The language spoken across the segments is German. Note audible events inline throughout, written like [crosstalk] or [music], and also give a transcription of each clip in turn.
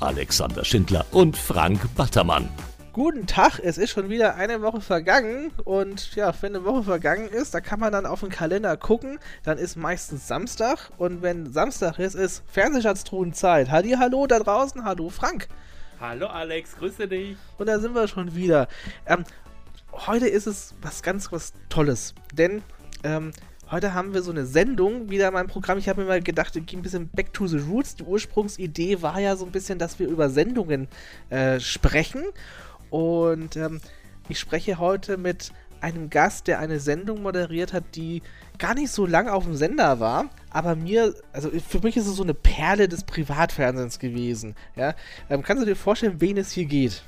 Alexander Schindler und Frank Battermann. Guten Tag, es ist schon wieder eine Woche vergangen und ja, wenn eine Woche vergangen ist, da kann man dann auf den Kalender gucken, dann ist meistens Samstag und wenn Samstag ist, ist Fernsehschatztruhenzeit. Halli, hallo da draußen, hallo Frank. Hallo Alex, grüße dich. Und da sind wir schon wieder. Ähm, heute ist es was ganz was Tolles, denn ähm, Heute haben wir so eine Sendung wieder in meinem Programm. Ich habe mir mal gedacht, ich gehe ein bisschen back to the roots. Die Ursprungsidee war ja so ein bisschen, dass wir über Sendungen äh, sprechen. Und ähm, ich spreche heute mit einem Gast, der eine Sendung moderiert hat, die gar nicht so lang auf dem Sender war, aber mir, also für mich ist es so eine Perle des Privatfernsehens gewesen. Ja? Ähm, kannst du dir vorstellen, wen es hier geht?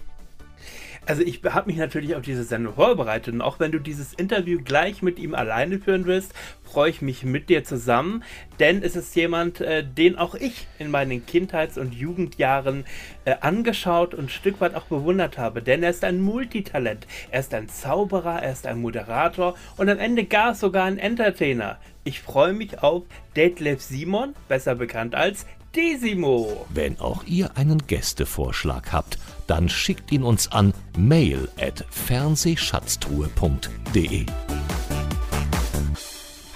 Also ich habe mich natürlich auf diese Sendung vorbereitet und auch wenn du dieses Interview gleich mit ihm alleine führen wirst, freue ich mich mit dir zusammen, denn es ist jemand, äh, den auch ich in meinen Kindheits- und Jugendjahren äh, angeschaut und ein Stück weit auch bewundert habe, denn er ist ein Multitalent, er ist ein Zauberer, er ist ein Moderator und am Ende gar sogar ein Entertainer. Ich freue mich auf Detlef Simon, besser bekannt als Desimo. Wenn auch ihr einen Gästevorschlag habt, dann schickt ihn uns an mail at fernsehschatztruhe.de.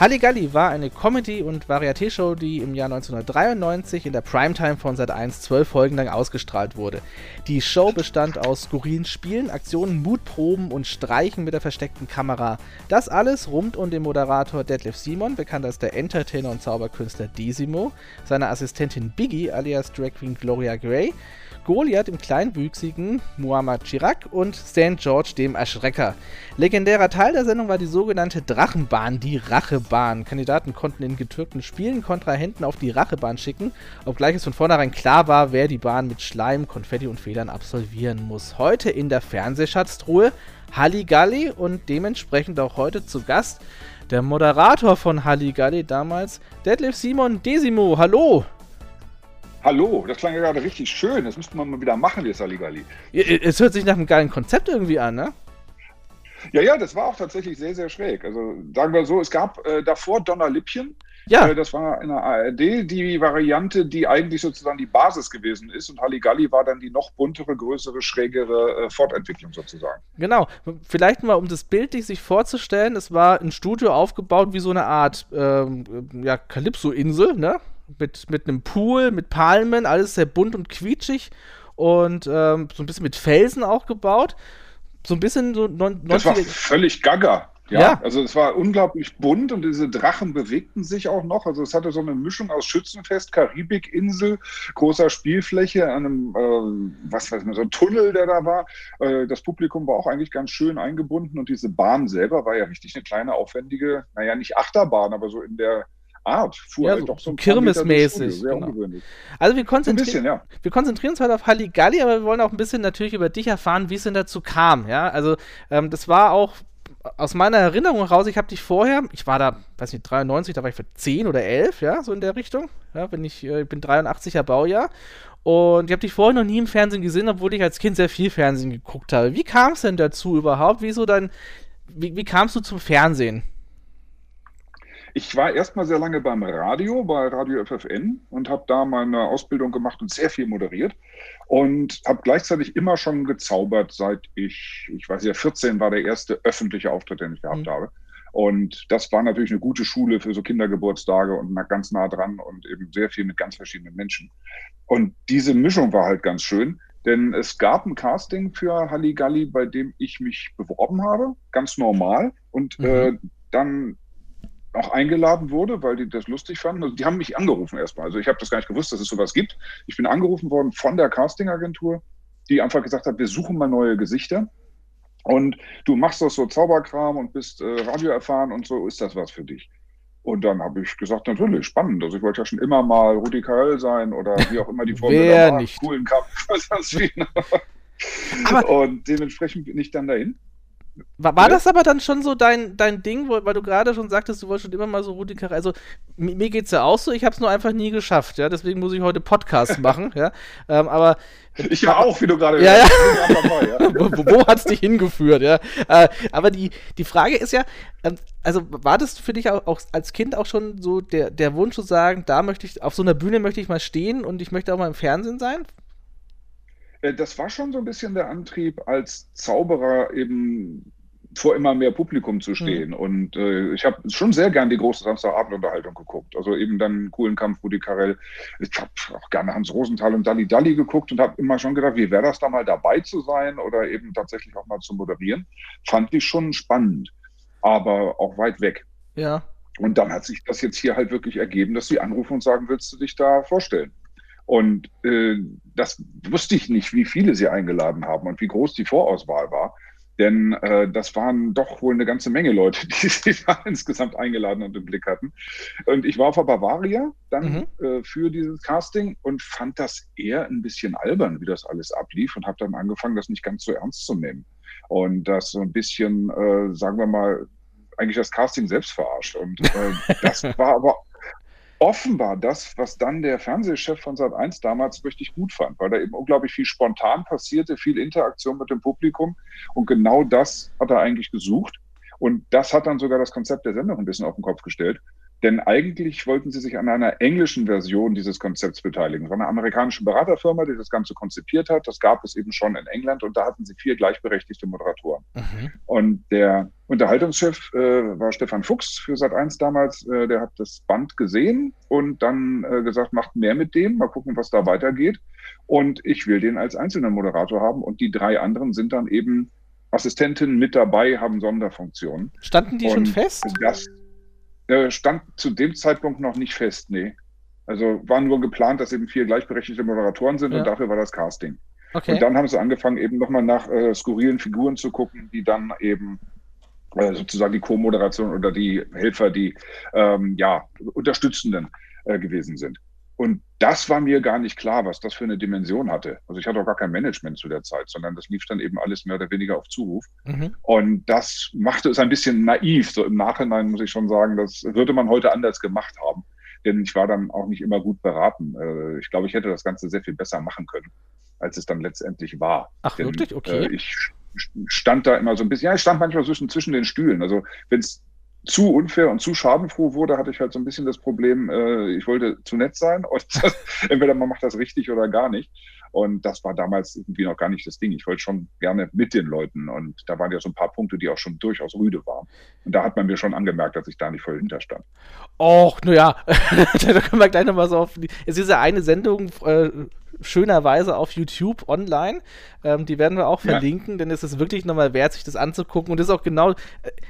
Halligalli war eine Comedy- und Varieté-Show, die im Jahr 1993 in der Primetime von Sat1 zwölf Folgen lang ausgestrahlt wurde. Die Show bestand aus skurrilen Spielen, Aktionen, Mutproben und Streichen mit der versteckten Kamera. Das alles rund um den Moderator Detlef Simon, bekannt als der Entertainer und Zauberkünstler Desimo, seine Assistentin Biggie alias Drag Queen Gloria Gray, Goliath im kleinwüchsigen Muhammad Chirac und St. George dem Erschrecker. Legendärer Teil der Sendung war die sogenannte Drachenbahn, die Rachebahn. Kandidaten konnten in getürkten Spielen Kontrahenten auf die Rachebahn schicken, obgleich es von vornherein klar war, wer die Bahn mit Schleim, Konfetti und Federn absolvieren muss. Heute in der Fernsehschatztruhe Halligalli und dementsprechend auch heute zu Gast der Moderator von Halligalli damals, Detlef Simon Desimo. Hallo! Hallo, das klang ja gerade richtig schön. Das müsste man mal wieder machen, jetzt Saligali. Es hört sich nach einem geilen Konzept irgendwie an, ne? Ja, ja, das war auch tatsächlich sehr, sehr schräg. Also sagen wir so, es gab äh, davor Donnerlippchen. Ja. Äh, das war in der ARD die Variante, die eigentlich sozusagen die Basis gewesen ist. Und Halligalli war dann die noch buntere, größere, schrägere äh, Fortentwicklung sozusagen. Genau. Vielleicht mal, um das bildlich sich vorzustellen, es war ein Studio aufgebaut wie so eine Art ähm, ja, Kalypso-Insel, ne? Mit, mit einem Pool, mit Palmen, alles sehr bunt und quietschig und ähm, so ein bisschen mit Felsen auch gebaut. So ein bisschen so 90 Das war völlig gaga. Ja, ja, also es war unglaublich bunt und diese Drachen bewegten sich auch noch. Also es hatte so eine Mischung aus Schützenfest, Karibikinsel, großer Spielfläche, einem, äh, was weiß ich, so ein Tunnel, der da war. Äh, das Publikum war auch eigentlich ganz schön eingebunden und diese Bahn selber war ja richtig eine kleine, aufwendige, naja, nicht Achterbahn, aber so in der Art. Fuhr ja, halt doch so, so Kirmesmäßig. Genau. Also wir konzentrieren, bisschen, ja. wir konzentrieren uns heute auf Halligalli, aber wir wollen auch ein bisschen natürlich über dich erfahren, wie es denn dazu kam. Ja, also ähm, das war auch aus meiner Erinnerung heraus, ich habe dich vorher, ich war da, weiß nicht, 93, da war ich für 10 oder 11, ja, so in der Richtung. Ja, bin ich, äh, ich bin 83er Baujahr. Und ich habe dich vorher noch nie im Fernsehen gesehen, obwohl ich als Kind sehr viel Fernsehen geguckt habe. Wie kam es denn dazu überhaupt? Wieso dann, wie, wie kamst du zum Fernsehen? Ich war erstmal sehr lange beim Radio, bei Radio FFN und habe da meine Ausbildung gemacht und sehr viel moderiert und habe gleichzeitig immer schon gezaubert, seit ich, ich weiß ja, 14 war der erste öffentliche Auftritt, den ich gehabt mhm. habe. Und das war natürlich eine gute Schule für so Kindergeburtstage und ganz nah dran und eben sehr viel mit ganz verschiedenen Menschen. Und diese Mischung war halt ganz schön, denn es gab ein Casting für Halligalli, bei dem ich mich beworben habe, ganz normal. Und mhm. äh, dann auch eingeladen wurde, weil die das lustig fanden. Also die haben mich angerufen erstmal. Also ich habe das gar nicht gewusst, dass es sowas gibt. Ich bin angerufen worden von der Castingagentur, die einfach gesagt hat, wir suchen mal neue Gesichter. Und du machst das so Zauberkram und bist äh, Radio erfahren und so, ist das was für dich? Und dann habe ich gesagt, natürlich, spannend. Also ich wollte ja schon immer mal Rudi Carell sein oder wie auch immer die Formel Wer nicht. coolen Kampf. [laughs] Aber und dementsprechend bin ich dann dahin. War, war ja? das aber dann schon so dein, dein Ding, wo, weil du gerade schon sagtest, du wolltest schon immer mal so Rudi Carrell. Also mir, mir es ja auch so, ich habe es nur einfach nie geschafft, ja. Deswegen muss ich heute Podcast [laughs] machen, ja. Ähm, aber ich ja auch, wie du gerade ja, ja. Dabei, ja. [laughs] wo, wo hat es dich hingeführt, ja? Äh, aber die, die Frage ist ja, ähm, also war das für dich auch, auch, als Kind auch schon so der, der Wunsch zu sagen, da möchte ich, auf so einer Bühne möchte ich mal stehen und ich möchte auch mal im Fernsehen sein? Äh, das war schon so ein bisschen der Antrieb, als Zauberer eben vor immer mehr Publikum zu stehen. Mhm. Und äh, ich habe schon sehr gern die große Samstagabendunterhaltung geguckt. Also eben dann einen coolen Kampf Rudi Carell. Ich habe auch gerne Hans Rosenthal und Dalli Dalli geguckt und habe immer schon gedacht, wie wäre das da mal dabei zu sein oder eben tatsächlich auch mal zu moderieren. Fand ich schon spannend, aber auch weit weg. Ja. Und dann hat sich das jetzt hier halt wirklich ergeben, dass sie anrufen und sagen, willst du dich da vorstellen? Und äh, das wusste ich nicht, wie viele sie eingeladen haben und wie groß die Vorauswahl war. Denn äh, das waren doch wohl eine ganze Menge Leute, [laughs] die sie da insgesamt eingeladen und im Blick hatten. Und ich war auf der Bavaria dann mhm. äh, für dieses Casting und fand das eher ein bisschen albern, wie das alles ablief und habe dann angefangen, das nicht ganz so ernst zu nehmen. Und das so ein bisschen, äh, sagen wir mal, eigentlich das Casting selbst verarscht. Und äh, das [laughs] war aber offenbar das, was dann der Fernsehchef von Sat1 damals richtig gut fand, weil da eben unglaublich viel spontan passierte, viel Interaktion mit dem Publikum. Und genau das hat er eigentlich gesucht. Und das hat dann sogar das Konzept der Sendung ein bisschen auf den Kopf gestellt. Denn eigentlich wollten sie sich an einer englischen Version dieses Konzepts beteiligen. Es war eine amerikanische Beraterfirma, die das Ganze konzipiert hat. Das gab es eben schon in England und da hatten sie vier gleichberechtigte Moderatoren. Mhm. Und der Unterhaltungschef äh, war Stefan Fuchs für Sat1 damals. Äh, der hat das Band gesehen und dann äh, gesagt, macht mehr mit dem, mal gucken, was da weitergeht. Und ich will den als einzelnen Moderator haben. Und die drei anderen sind dann eben Assistentinnen mit dabei, haben Sonderfunktionen. Standen die und schon fest? Das, stand zu dem Zeitpunkt noch nicht fest, nee. Also war nur geplant, dass eben vier gleichberechtigte Moderatoren sind ja. und dafür war das Casting. Okay. Und dann haben sie angefangen, eben nochmal nach äh, skurrilen Figuren zu gucken, die dann eben äh, sozusagen die Co-Moderation oder die Helfer, die ähm, ja, Unterstützenden äh, gewesen sind. Und das war mir gar nicht klar, was das für eine Dimension hatte. Also ich hatte auch gar kein Management zu der Zeit, sondern das lief dann eben alles mehr oder weniger auf Zuruf. Mhm. Und das machte es ein bisschen naiv. So im Nachhinein muss ich schon sagen, das würde man heute anders gemacht haben. Denn ich war dann auch nicht immer gut beraten. Äh, ich glaube, ich hätte das Ganze sehr viel besser machen können, als es dann letztendlich war. Ach, Denn, wirklich? Okay. Äh, ich stand da immer so ein bisschen, ja, ich stand manchmal zwischen, zwischen den Stühlen. Also wenn es zu unfair und zu schadenfroh wurde, hatte ich halt so ein bisschen das Problem, äh, ich wollte zu nett sein [laughs] und entweder man macht das richtig oder gar nicht. Und das war damals irgendwie noch gar nicht das Ding. Ich wollte schon gerne mit den Leuten und da waren ja so ein paar Punkte, die auch schon durchaus rüde waren. Und da hat man mir schon angemerkt, dass ich da nicht voll hinterstand. Och, naja, [laughs] da können wir gleich nochmal so auf. Die, es ist ja eine Sendung, äh, schönerweise auf YouTube online. Ähm, die werden wir auch verlinken, ja. denn es ist wirklich nochmal wert, sich das anzugucken. Und das ist auch genau. Äh,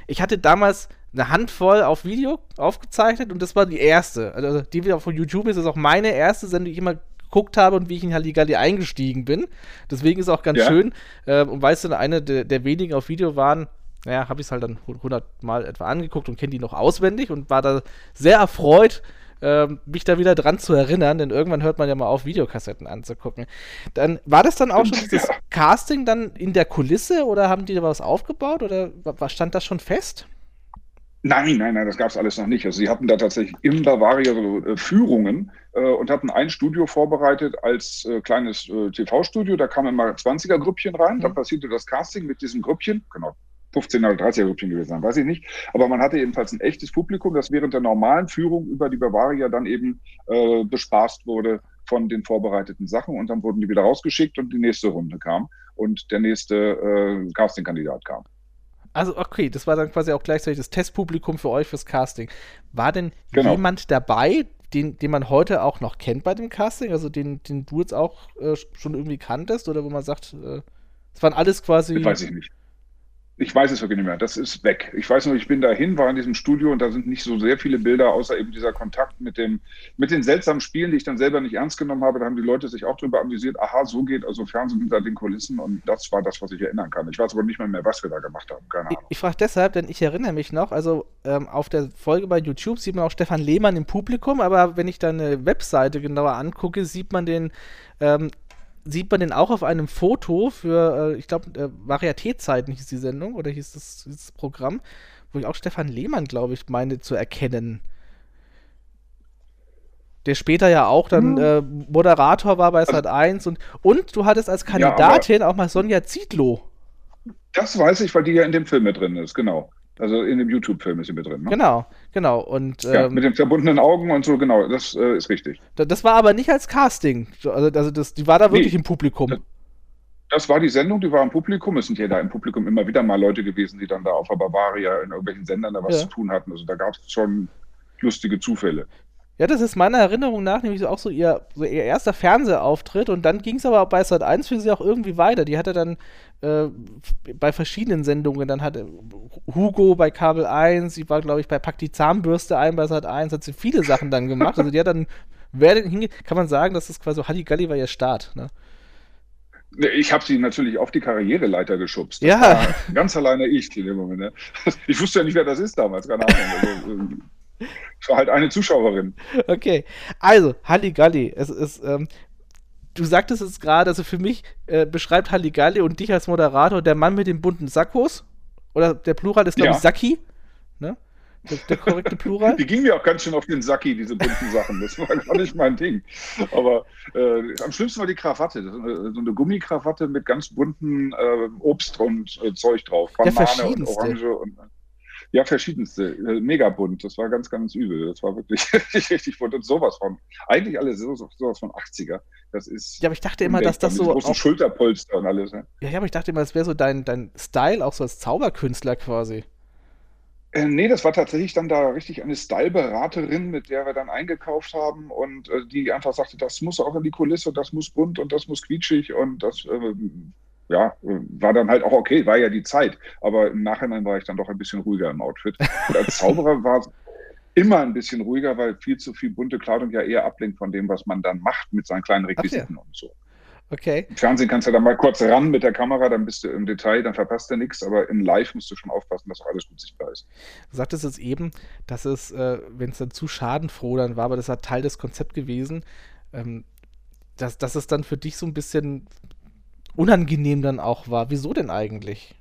ich hatte damals eine Handvoll auf Video aufgezeichnet und das war die erste. Also die wieder von YouTube ist, ist auch meine erste Sendung, die ich immer geguckt habe und wie ich in Halligalli eingestiegen bin. Deswegen ist auch ganz ja. schön. Ähm, und weißt du, eine der, der wenigen auf Video waren, naja, habe ich es halt dann 100 Mal etwa angeguckt und kenne die noch auswendig und war da sehr erfreut, ähm, mich da wieder dran zu erinnern, denn irgendwann hört man ja mal auf, Videokassetten anzugucken. Dann war das dann auch schon dieses [laughs] Casting dann in der Kulisse oder haben die da was aufgebaut oder stand das schon fest? Nein, nein, nein, das gab es alles noch nicht. Also sie hatten da tatsächlich in Bavaria so äh, Führungen äh, und hatten ein Studio vorbereitet als äh, kleines äh, TV-Studio. Da kamen immer 20er-Grüppchen rein. Mhm. Da passierte das Casting mit diesen Grüppchen. Genau, 15 oder 30er Grüppchen gewesen sein, weiß ich nicht. Aber man hatte jedenfalls ein echtes Publikum, das während der normalen Führung über die Bavaria dann eben äh, bespaßt wurde von den vorbereiteten Sachen und dann wurden die wieder rausgeschickt und die nächste Runde kam und der nächste äh, Casting-Kandidat kam. Also, okay, das war dann quasi auch gleichzeitig das Testpublikum für euch fürs Casting. War denn genau. jemand dabei, den, den man heute auch noch kennt bei dem Casting? Also, den, den du jetzt auch äh, schon irgendwie kanntest? Oder wo man sagt, äh, es äh, waren alles quasi. Das weiß ich nicht. Ich weiß es wirklich nicht mehr. Das ist weg. Ich weiß nur, ich bin dahin, war in diesem Studio und da sind nicht so sehr viele Bilder, außer eben dieser Kontakt mit dem, mit den seltsamen Spielen, die ich dann selber nicht ernst genommen habe. Da haben die Leute sich auch drüber amüsiert. Aha, so geht also Fernsehen hinter den Kulissen und das war das, was ich erinnern kann. Ich weiß aber nicht mehr, mehr was wir da gemacht haben. Keine Ahnung. Ich, ich frage deshalb, denn ich erinnere mich noch, also ähm, auf der Folge bei YouTube sieht man auch Stefan Lehmann im Publikum, aber wenn ich dann eine Webseite genauer angucke, sieht man den ähm, sieht man den auch auf einem Foto für, äh, ich glaube, äh, Varietézeiten hieß die Sendung oder hieß das, hieß das Programm, wo ich auch Stefan Lehmann, glaube ich, meine zu erkennen. Der später ja auch dann äh, Moderator war bei Sat 1 und, und du hattest als Kandidatin ja, auch mal Sonja Zietlow. Das weiß ich, weil die ja in dem Film mit drin ist, genau. Also in dem YouTube-Film ist sie mit drin. Ne? Genau, genau. Und, ja, ähm, mit den verbundenen Augen und so, genau, das äh, ist richtig. Das war aber nicht als Casting. Also, also das, die war da wirklich nee, im Publikum. Das, das, war die Sendung, die war im Publikum. Es sind ja da im Publikum immer wieder mal Leute gewesen, die dann da auf der Bavaria in irgendwelchen Sendern da was ja. zu tun hatten. Also da gab es schon lustige Zufälle. Ja, das ist meiner Erinnerung nach nämlich auch so ihr, so ihr erster Fernsehauftritt und dann ging es aber bei Sat 1 für sie auch irgendwie weiter. Die hatte dann äh, bei verschiedenen Sendungen, dann hatte Hugo bei Kabel 1, sie war, glaube ich, bei Pack die Zahnbürste ein bei Sat 1, hat sie viele Sachen dann gemacht. Also die hat dann, wer denn hingeht, kann man sagen, dass das quasi so Halligalli war ihr Start, ne? Ich habe sie natürlich auf die Karriereleiter geschubst. Das ja. ganz alleine ich in dem Moment. Ne? [laughs] Ich wusste ja nicht, wer das ist damals, keine Ahnung. Also, ich war halt eine Zuschauerin. Okay, also Halligalli. Es ist, ähm, du sagtest es gerade, also für mich äh, beschreibt Halligalli und dich als Moderator der Mann mit den bunten Sackos. Oder der Plural ist, glaube ja. ich, Sacki. Ne? Der, der, korrekte Plural. [laughs] Die gingen mir auch ganz schön auf den Sacki, diese bunten Sachen. Das war gar nicht mein Ding. Aber äh, am schlimmsten war die Krawatte. So eine, so eine Gummikrawatte mit ganz bunten äh, Obst und äh, Zeug drauf. Banane und Orange und ja, verschiedenste. Äh, mega bunt. Das war ganz, ganz übel. Das war wirklich [laughs] richtig, richtig bunt. Und sowas von. Eigentlich alles so, sowas von 80er. Das ist. Ja, aber ich dachte immer, dass das so. Großen Schulterpolster und alles. Ne? Ja, ja, aber ich dachte immer, das wäre so dein, dein Style, auch so als Zauberkünstler quasi. Äh, nee, das war tatsächlich dann da richtig eine Style-Beraterin, mit der wir dann eingekauft haben und äh, die einfach sagte, das muss auch in die Kulisse, das muss bunt und das muss quietschig und das äh, ja, war dann halt auch okay, war ja die Zeit. Aber im Nachhinein war ich dann doch ein bisschen ruhiger im Outfit. Und als Zauberer war es immer ein bisschen ruhiger, weil viel zu viel bunte Kleidung ja eher ablenkt von dem, was man dann macht mit seinen kleinen Requisiten ja. und so. Okay. Im Fernsehen kannst du dann mal kurz ran mit der Kamera, dann bist du im Detail, dann verpasst du nichts, aber in Live musst du schon aufpassen, dass auch alles gut sichtbar ist. Du sagtest es eben, dass es, äh, wenn es dann zu schadenfroh dann war, aber das war Teil des Konzepts gewesen, ähm, dass, dass es dann für dich so ein bisschen unangenehm dann auch war. Wieso denn eigentlich?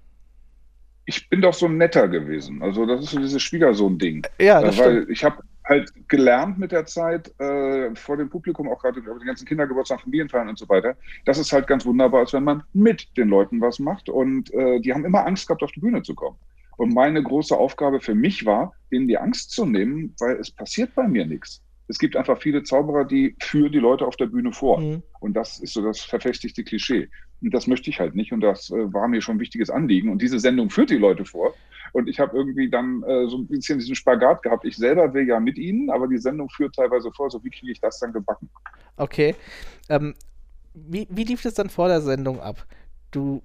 Ich bin doch so netter gewesen. Also das ist so dieses Schwiegersohn-Ding. Ja, das äh, Weil stimmt. ich habe halt gelernt mit der Zeit, äh, vor dem Publikum, auch gerade über die ganzen Kindergeburtstag, Familienfeiern und so weiter, dass es halt ganz wunderbar ist, wenn man mit den Leuten was macht. Und äh, die haben immer Angst gehabt, auf die Bühne zu kommen. Und meine große Aufgabe für mich war, ihnen die Angst zu nehmen, weil es passiert bei mir nichts es gibt einfach viele Zauberer, die führen die Leute auf der Bühne vor. Mhm. Und das ist so das verfestigte Klischee. Das möchte ich halt nicht. Und das äh, war mir schon ein wichtiges Anliegen. Und diese Sendung führt die Leute vor. Und ich habe irgendwie dann äh, so ein bisschen diesen Spagat gehabt. Ich selber will ja mit ihnen, aber die Sendung führt teilweise vor. So wie kriege ich das dann gebacken? Okay. Ähm, wie, wie lief das dann vor der Sendung ab? Du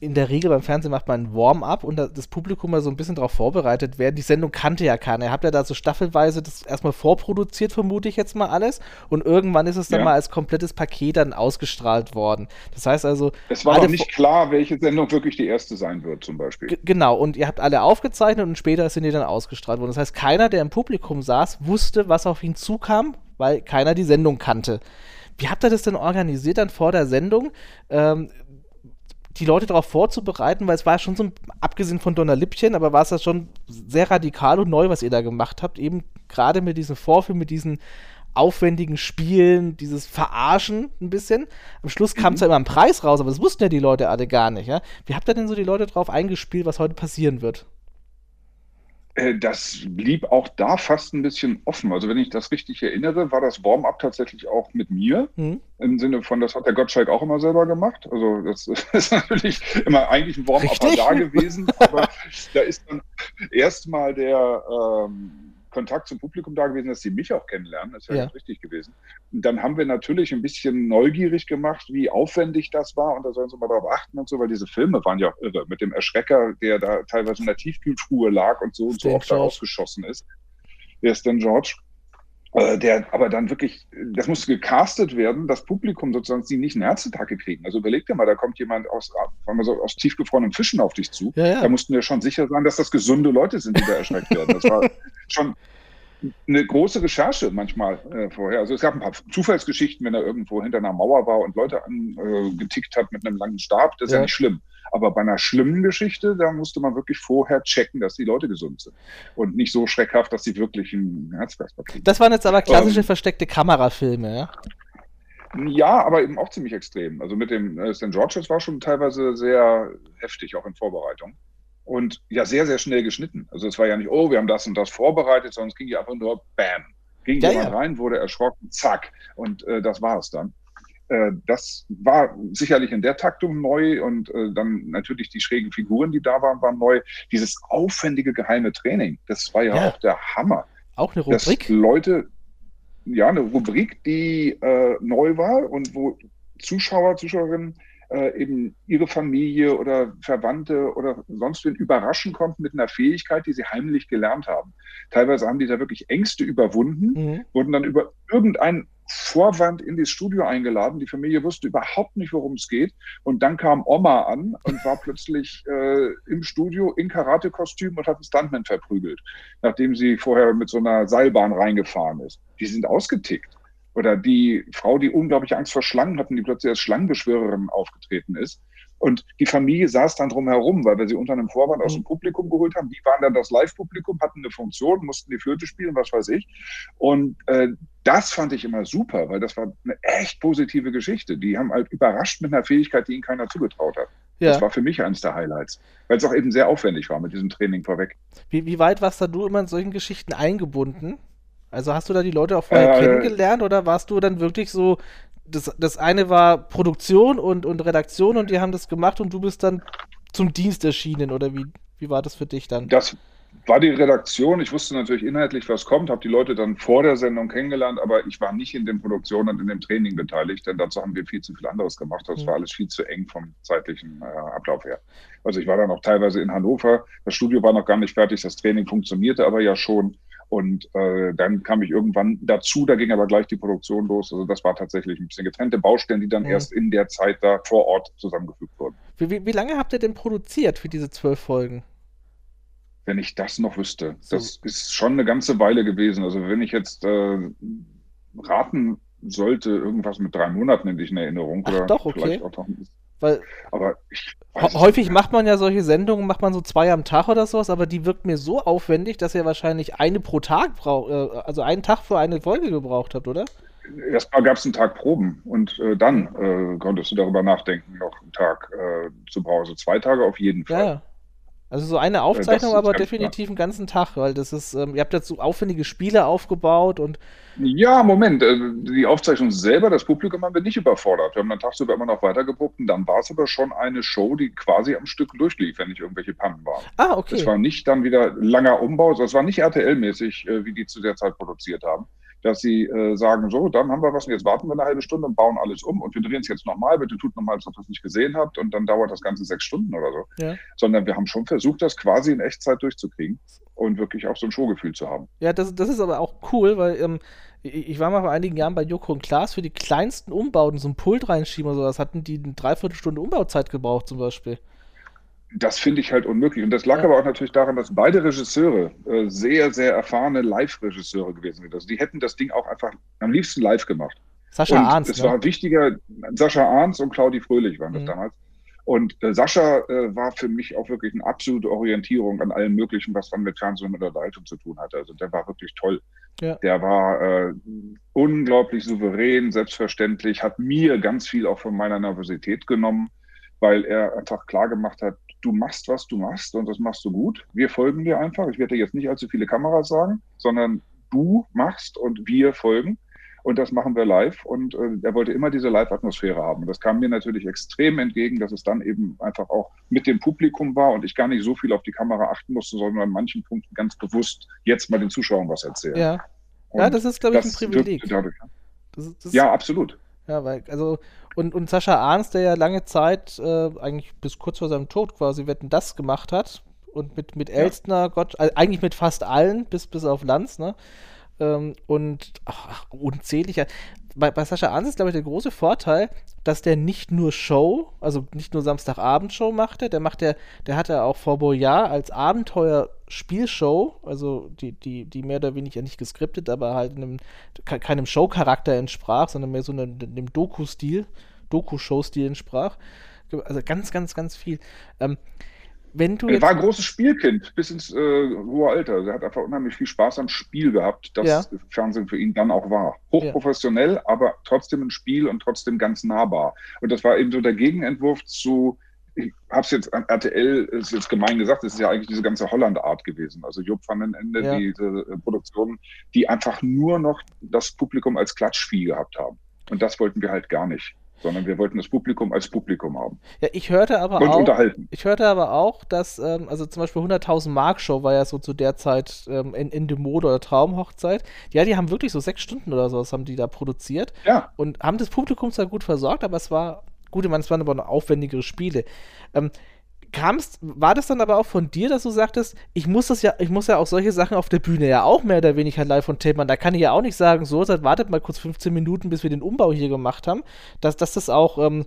in der Regel beim Fernsehen macht man ein Warm-up und das Publikum mal so ein bisschen darauf vorbereitet werden. Die Sendung kannte ja keiner. Ihr habt ja da so staffelweise das erstmal vorproduziert, vermute ich jetzt mal alles. Und irgendwann ist es dann ja. mal als komplettes Paket dann ausgestrahlt worden. Das heißt also. Es war noch nicht klar, welche Sendung wirklich die erste sein wird, zum Beispiel. Genau, und ihr habt alle aufgezeichnet und später sind die dann ausgestrahlt worden. Das heißt, keiner, der im Publikum saß, wusste, was auf ihn zukam, weil keiner die Sendung kannte. Wie habt ihr das denn organisiert dann vor der Sendung? Ähm, die Leute darauf vorzubereiten, weil es war schon so, abgesehen von Donner Lippchen, aber war es ja schon sehr radikal und neu, was ihr da gemacht habt, eben gerade mit diesem Vorfilm, mit diesen aufwendigen Spielen, dieses Verarschen ein bisschen. Am Schluss kam es mhm. ja immer ein Preis raus, aber das wussten ja die Leute alle gar nicht. Ja? Wie habt ihr denn so die Leute darauf eingespielt, was heute passieren wird? Äh, das blieb auch da fast ein bisschen offen. Also wenn ich das richtig erinnere, war das Warm-up tatsächlich auch mit mir. Mhm. Im Sinne von, das hat der Gottschalk auch immer selber gemacht. Also das [laughs] ist natürlich immer eigentlich ein Warm-up da gewesen. Aber da ist dann erstmal der ähm, Kontakt zum Publikum da gewesen, dass sie mich auch kennenlernen. Das ist ja, richtig gewesen. Und dann haben wir natürlich ein bisschen neugierig gemacht, wie aufwendig das war. Und da sollen sie mal darauf achten und so, weil diese Filme waren ja irre. Mit dem Erschrecker, der da teilweise in der Tiefkühltruhe lag und so und so oft da rausgeschossen ist. Wer ist denn George? Äh, der aber dann wirklich, das musste gecastet werden, das Publikum sozusagen, die nicht einen Herzattacke kriegen. Also überleg dir mal, da kommt jemand aus, so, aus tiefgefrorenen Fischen auf dich zu. Ja, ja. Da mussten wir schon sicher sein, dass das gesunde Leute sind, die da erschreckt werden. Das war [laughs] schon, eine große Recherche manchmal äh, vorher. Also es gab ein paar Zufallsgeschichten, wenn er irgendwo hinter einer Mauer war und Leute angetickt äh, hat mit einem langen Stab, das ist ja. ja nicht schlimm. Aber bei einer schlimmen Geschichte, da musste man wirklich vorher checken, dass die Leute gesund sind. Und nicht so schreckhaft, dass sie wirklich ein Herzkasper kriegen. Das waren jetzt aber klassische ähm, versteckte Kamerafilme, ja? Ja, aber eben auch ziemlich extrem. Also mit dem äh, St. George's war schon teilweise sehr heftig, auch in Vorbereitung. Und ja, sehr, sehr schnell geschnitten. Also es war ja nicht, oh, wir haben das und das vorbereitet, sondern es ging ja einfach nur Bam. Ging ja, jemand ja. rein, wurde erschrocken, zack. Und äh, das war es dann. Äh, das war sicherlich in der Taktung neu und äh, dann natürlich die schrägen Figuren, die da waren, waren neu. Dieses aufwendige geheime Training, das war ja, ja. auch der Hammer. Auch eine Rubrik? Dass Leute, ja, eine Rubrik, die äh, neu war und wo Zuschauer, Zuschauerinnen äh, eben ihre Familie oder Verwandte oder sonst wen überraschen konnten mit einer Fähigkeit, die sie heimlich gelernt haben. Teilweise haben die da wirklich Ängste überwunden, mhm. wurden dann über irgendeinen Vorwand in das Studio eingeladen. Die Familie wusste überhaupt nicht, worum es geht. Und dann kam Oma an und war [laughs] plötzlich äh, im Studio in Karate-Kostüm und hat einen Stuntman verprügelt, nachdem sie vorher mit so einer Seilbahn reingefahren ist. Die sind ausgetickt. Oder die Frau, die unglaubliche Angst vor Schlangen hatten, die plötzlich als Schlangenbeschwörerin aufgetreten ist. Und die Familie saß dann drumherum, weil wir sie unter einem Vorwand aus dem Publikum geholt haben. Die waren dann das Live-Publikum, hatten eine Funktion, mussten die Flöte spielen, was weiß ich. Und äh, das fand ich immer super, weil das war eine echt positive Geschichte. Die haben halt überrascht mit einer Fähigkeit, die ihnen keiner zugetraut hat. Ja. Das war für mich eines der Highlights, weil es auch eben sehr aufwendig war mit diesem Training vorweg. Wie, wie weit warst da du immer in solchen Geschichten eingebunden? Also hast du da die Leute auch vorher äh, kennengelernt oder warst du dann wirklich so das, das eine war Produktion und, und Redaktion und die haben das gemacht und du bist dann zum Dienst erschienen oder wie, wie war das für dich dann? Das war die Redaktion. Ich wusste natürlich inhaltlich, was kommt, habe die Leute dann vor der Sendung kennengelernt, aber ich war nicht in den Produktionen und in dem Training beteiligt, denn dazu haben wir viel zu viel anderes gemacht. Das mhm. war alles viel zu eng vom zeitlichen äh, Ablauf her. Also ich war dann auch teilweise in Hannover. Das Studio war noch gar nicht fertig, das Training funktionierte aber ja schon. Und äh, dann kam ich irgendwann dazu, da ging aber gleich die Produktion los. Also das war tatsächlich ein bisschen getrennte Baustellen, die dann mhm. erst in der Zeit da vor Ort zusammengefügt wurden. Wie, wie, wie, lange habt ihr denn produziert für diese zwölf Folgen? Wenn ich das noch wüsste. So. Das ist schon eine ganze Weile gewesen. Also wenn ich jetzt äh, raten sollte, irgendwas mit drei Monaten in dich in Erinnerung. Ach, oder doch, okay. vielleicht auch noch ich häufig macht man ja solche Sendungen, macht man so zwei am Tag oder sowas, aber die wirkt mir so aufwendig, dass ihr wahrscheinlich eine pro Tag braucht, äh, also einen Tag für eine Folge gebraucht habt, oder? Erstmal gab es einen Tag Proben und äh, dann äh, konntest du darüber nachdenken, noch einen Tag äh, zu brauchen. Also zwei Tage auf jeden Fall. Ja. Also so eine Aufzeichnung, aber definitiv einen ganzen Tag, weil das ist, ähm, ihr habt dazu aufwendige Spiele aufgebaut und. Ja, Moment, äh, die Aufzeichnung selber, das Publikum haben wir nicht überfordert. Wir haben dann tagsüber immer noch weitergeprobt und dann war es aber schon eine Show, die quasi am Stück durchlief, wenn nicht irgendwelche Pannen waren. Ah, okay. Es war nicht dann wieder langer Umbau, es war nicht RTL-mäßig, äh, wie die zu der Zeit produziert haben dass sie äh, sagen, so, dann haben wir was und jetzt warten wir eine halbe Stunde und bauen alles um und wir drehen es jetzt nochmal, bitte tut nochmal, als ob ihr es nicht gesehen habt und dann dauert das Ganze sechs Stunden oder so. Ja. Sondern wir haben schon versucht, das quasi in Echtzeit durchzukriegen und wirklich auch so ein Showgefühl zu haben. Ja, das, das ist aber auch cool, weil ähm, ich war mal vor einigen Jahren bei Joko und Klaas für die kleinsten Umbauten, so ein Pult reinschieben oder sowas, hatten die eine Dreiviertelstunde Umbauzeit gebraucht zum Beispiel das finde ich halt unmöglich. Und das lag ja. aber auch natürlich daran, dass beide Regisseure äh, sehr, sehr erfahrene Live-Regisseure gewesen sind. Also die hätten das Ding auch einfach am liebsten live gemacht. Sascha und Arns. Es ne? war wichtiger, Sascha Arns und Claudi Fröhlich waren das mhm. damals. Und äh, Sascha äh, war für mich auch wirklich eine absolute Orientierung an allem Möglichen, was dann mit Fernsehen und Unterhaltung zu tun hatte. Also der war wirklich toll. Ja. Der war äh, unglaublich souverän, selbstverständlich, hat mir ganz viel auch von meiner Nervosität genommen, weil er einfach klar gemacht hat, du machst, was du machst und das machst du gut. Wir folgen dir einfach. Ich werde dir jetzt nicht allzu viele Kameras sagen, sondern du machst und wir folgen. Und das machen wir live. Und äh, er wollte immer diese Live-Atmosphäre haben. Und das kam mir natürlich extrem entgegen, dass es dann eben einfach auch mit dem Publikum war und ich gar nicht so viel auf die Kamera achten musste, sondern an manchen Punkten ganz bewusst jetzt mal den Zuschauern was erzählen. Ja, ja das ist, glaube ich, ein Privileg. Dadurch, das, das ja, absolut. Ja, weil, also, und, und Sascha Arns, der ja lange Zeit, äh, eigentlich bis kurz vor seinem Tod quasi, Wetten das gemacht hat. Und mit, mit Elstner, ja. Gott, also eigentlich mit fast allen, bis, bis auf Lanz, ne? Ähm, und ach, unzählig. Bei, bei Sascha Arns ist, glaube ich, der große Vorteil, dass der nicht nur Show, also nicht nur Samstagabend-Show machte, der macht der, der hat ja auch vor Boyard als Abenteuer Spielshow, also die, die, die mehr oder weniger nicht geskriptet, aber halt einem, keinem Show-Charakter entsprach, sondern mehr so einem, einem Doku-Stil, Doku-Show-Stil entsprach. Also ganz, ganz, ganz viel. Ähm, wenn du er war ein großes Spielkind bis ins äh, hohe Alter. Er hat einfach unheimlich viel Spaß am Spiel gehabt, das ja. Fernsehen für ihn dann auch war. Hochprofessionell, ja. aber trotzdem ein Spiel und trotzdem ganz nahbar. Und das war eben so der Gegenentwurf zu ich habe es jetzt an RTL, ist jetzt gemein gesagt, es ist ja eigentlich diese ganze Holland-Art gewesen. Also Jupp van den Ende, ja. diese äh, Produktionen, die einfach nur noch das Publikum als Klatschvieh gehabt haben. Und das wollten wir halt gar nicht sondern wir wollten das Publikum als Publikum haben. Ja, ich hörte aber und auch, ich hörte aber auch, dass, ähm, also zum Beispiel 100.000 Mark Show war ja so zu der Zeit ähm, in, in dem Mode oder Traumhochzeit. Ja, die haben wirklich so sechs Stunden oder so, haben die da produziert. Ja. Und haben das Publikum zwar gut versorgt, aber es war Gut, ich meine, es waren aber noch aufwendigere Spiele. Ähm, kamst, war das dann aber auch von dir, dass du sagtest, ich muss das ja, ich muss ja auch solche Sachen auf der Bühne ja auch mehr oder weniger live von Tape machen. Da kann ich ja auch nicht sagen, so, seit wartet mal kurz 15 Minuten, bis wir den Umbau hier gemacht haben, dass, dass das auch ähm,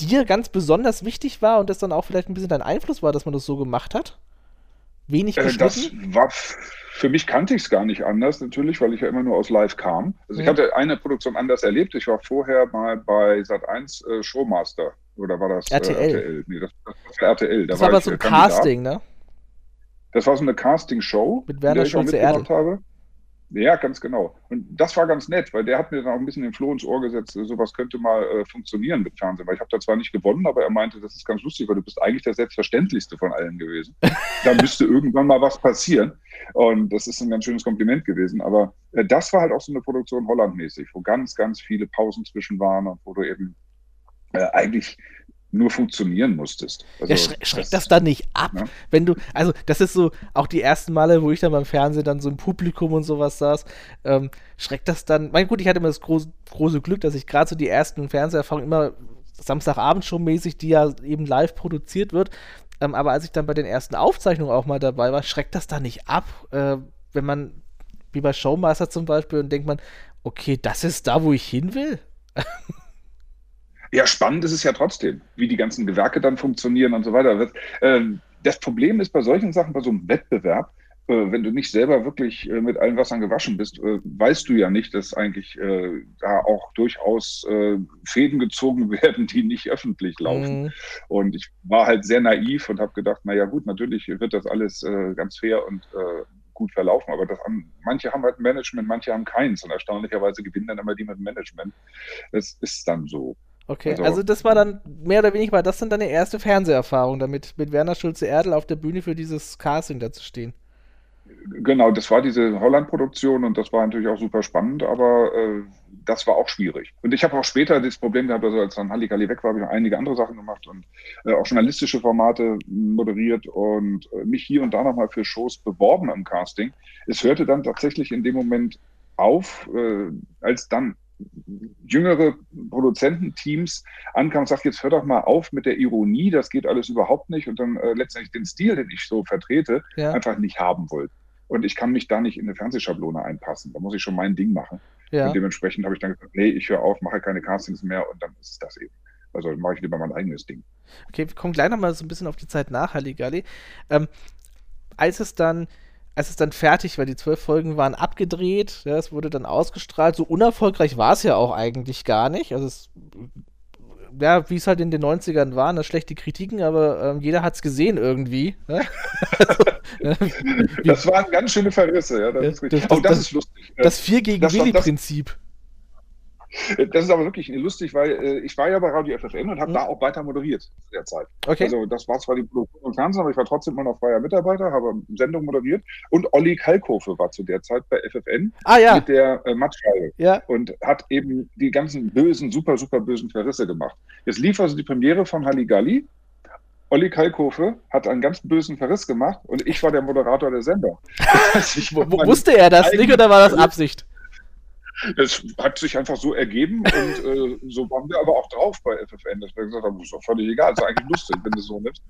dir ganz besonders wichtig war und das dann auch vielleicht ein bisschen dein Einfluss war, dass man das so gemacht hat? Wenig äh, Das war für mich kannte ich es gar nicht anders, natürlich, weil ich ja immer nur aus Live kam. Also ja. ich hatte eine Produktion anders erlebt. Ich war vorher mal bei Sat1 äh, Showmaster. Oder war das RTL? Äh, RTL? Nee, das, das, war RTL. Da das war aber so ein Casting, ne? Das war so eine Casting-Show, mit Werner Schulze-Erdel. habe. Ja, ganz genau. Und das war ganz nett, weil der hat mir dann auch ein bisschen den Floh ins Ohr gesetzt, sowas könnte mal äh, funktionieren mit Fernsehen. Weil ich habe da zwar nicht gewonnen, aber er meinte, das ist ganz lustig, weil du bist eigentlich der selbstverständlichste von allen gewesen. da [laughs] müsste irgendwann mal was passieren. Und das ist ein ganz schönes Kompliment gewesen. Aber äh, das war halt auch so eine Produktion Hollandmäßig, wo ganz, ganz viele Pausen zwischen waren und wo du eben äh, eigentlich nur funktionieren musstest. Also, ja, schre schreckt das, das dann nicht ab, ja? wenn du, also das ist so, auch die ersten Male, wo ich dann beim Fernsehen dann so im Publikum und sowas saß, ähm, schreckt das dann, mein gut, ich hatte immer das große, große Glück, dass ich gerade so die ersten Fernseherfahrungen immer Samstagabend schon mäßig, die ja eben live produziert wird, ähm, aber als ich dann bei den ersten Aufzeichnungen auch mal dabei war, schreckt das da nicht ab, äh, wenn man, wie bei Showmaster zum Beispiel, und denkt man, okay, das ist da, wo ich hin will? [laughs] Ja, spannend ist es ja trotzdem, wie die ganzen Gewerke dann funktionieren und so weiter. Ähm, das Problem ist bei solchen Sachen, bei so einem Wettbewerb, äh, wenn du nicht selber wirklich äh, mit allen Wassern gewaschen bist, äh, weißt du ja nicht, dass eigentlich da auch durchaus Fäden gezogen [laughs] werden, die nicht öffentlich laufen. Mhm. Und ich war halt sehr naiv und habe gedacht, naja gut, natürlich wird das alles ganz fair und gut verlaufen, aber das, manche haben halt ein Management, manche haben keins und erstaunlicherweise gewinnen dann immer die mit dem Management. Das ist dann so. Okay, also, also, das war dann mehr oder weniger, war das dann deine erste Fernseherfahrung, damit mit Werner Schulze-Erdl auf der Bühne für dieses Casting da zu stehen? Genau, das war diese Holland-Produktion und das war natürlich auch super spannend, aber äh, das war auch schwierig. Und ich habe auch später das Problem gehabt, also als dann Halligalli weg war, habe ich noch einige andere Sachen gemacht und äh, auch journalistische Formate moderiert und äh, mich hier und da nochmal für Shows beworben im Casting. Es hörte dann tatsächlich in dem Moment auf, äh, als dann jüngere Produzententeams ankamen und sagten, jetzt hör doch mal auf mit der Ironie, das geht alles überhaupt nicht und dann äh, letztendlich den Stil, den ich so vertrete, ja. einfach nicht haben wollten. Und ich kann mich da nicht in eine Fernsehschablone einpassen. Da muss ich schon mein Ding machen. Ja. Und dementsprechend habe ich dann gesagt, nee, ich höre auf, mache keine Castings mehr und dann ist es das eben. Also dann mache ich lieber mein eigenes Ding. Okay, wir kommen gleich nochmal so ein bisschen auf die Zeit nach, Halligalli. Ähm, als es dann als es dann fertig war, die zwölf Folgen waren abgedreht, ja, es wurde dann ausgestrahlt. So unerfolgreich war es ja auch eigentlich gar nicht. Also es, ja, wie es halt in den 90ern war, ne, schlechte Kritiken, aber ähm, jeder hat es gesehen irgendwie. Ne? [laughs] also, ja, das waren ganz schöne Verrisse, ja. Das, das, das, oh, das, das ist lustig. Das Vier gegen Willi-Prinzip. Das ist aber wirklich lustig, weil äh, ich war ja bei Radio FFN und habe mhm. da auch weiter moderiert zu der Zeit. Okay. Also das war zwar die Produktion und Fernsehen, aber ich war trotzdem immer noch freier Mitarbeiter, habe Sendung moderiert und Olli Kalkofe war zu der Zeit bei FFN ah, ja. mit der äh, Matschscheibe ja. und hat eben die ganzen bösen, super, super bösen Verrisse gemacht. Jetzt lief also die Premiere von Halligalli Olli Kalkofe hat einen ganz bösen Verriss gemacht und ich war der Moderator der Sendung. [laughs] Also wusste er das nicht oder war das Absicht? Es hat sich einfach so ergeben und äh, so waren wir aber auch drauf bei FFN, dass wir gesagt haben, ist doch völlig egal, ist eigentlich lustig, wenn du es so nimmst.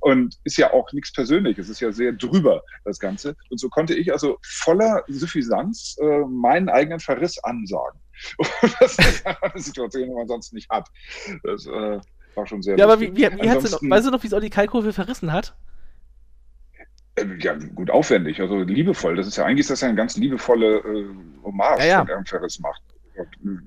Und ist ja auch nichts Persönliches, ist ja sehr drüber, das Ganze. Und so konnte ich also voller Suffisanz äh, meinen eigenen Verriss ansagen. [laughs] Und das ist eine Situation, die man sonst nicht hat. Das äh, war schon sehr Ja, lustig. aber wie, wie, wie noch, weißt du noch, wie es Olli Kalkofe verrissen hat? Äh, ja, gut aufwendig, also liebevoll. Das ist ja eigentlich ist das ja eine ganz liebevolle äh, Hommage, Ja, ja. Aaron Ferris macht. Und,